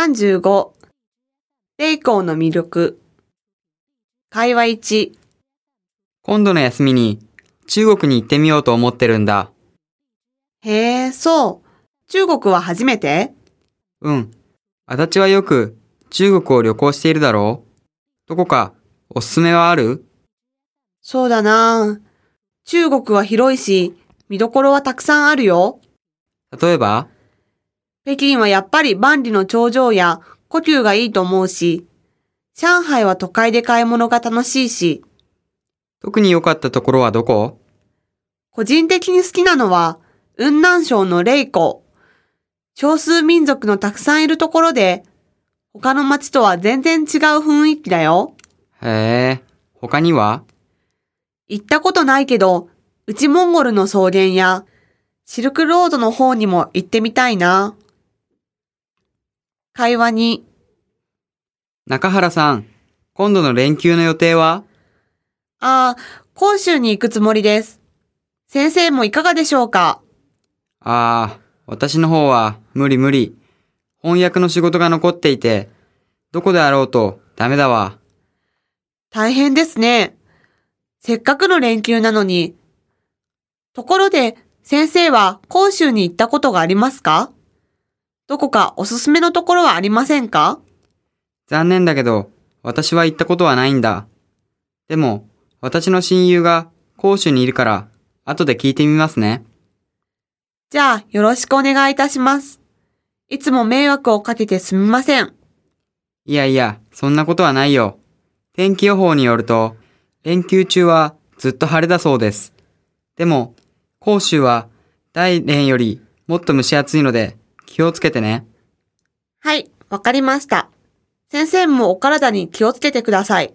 35、ベイコーの魅力。会話1、今度の休みに中国に行ってみようと思ってるんだ。へえ、そう。中国は初めて？うん。足立はよく中国を旅行しているだろうどこかおすすめはある？そうだな中国は広いし、見どころはたくさんあるよ。例えば？北京はやっぱり万里の長城や故宮がいいと思うし、上海は都会で買い物が楽しいし、特に良かったところはどこ？個人的に好きなのは、雲南省の麗江。少数民族のたくさんいるところで、他の街とは全然違う雰囲気だよ。へえ。他には？行ったことないけど、内モンゴルの草原や、シルクロードの方にも行ってみたいな。会話に、中原さん、今度の連休の予定は？ああ、広州に行くつもりです。先生もいかがでしょうか？ああ、私の方は無理無理。翻訳の仕事が残っていて、どこであろうとダメだわ。大変ですね。せっかくの連休なのに。ところで、先生は広州に行ったことがありますか？どこかおすすめのところはありませんか？残念だけど、私は行ったことはないんだ。でも、私の親友が広州にいるから、後で聞いてみますね。じゃあ、よろしくお願いいたします。いつも迷惑をかけてすみません。いやいや、そんなことはないよ。天気予報によると、連休中はずっと晴れだそうです。でも、広州は大連よりもっと蒸し暑いので気をつけてね。はい、わかりました。先生もお体に気をつけてください。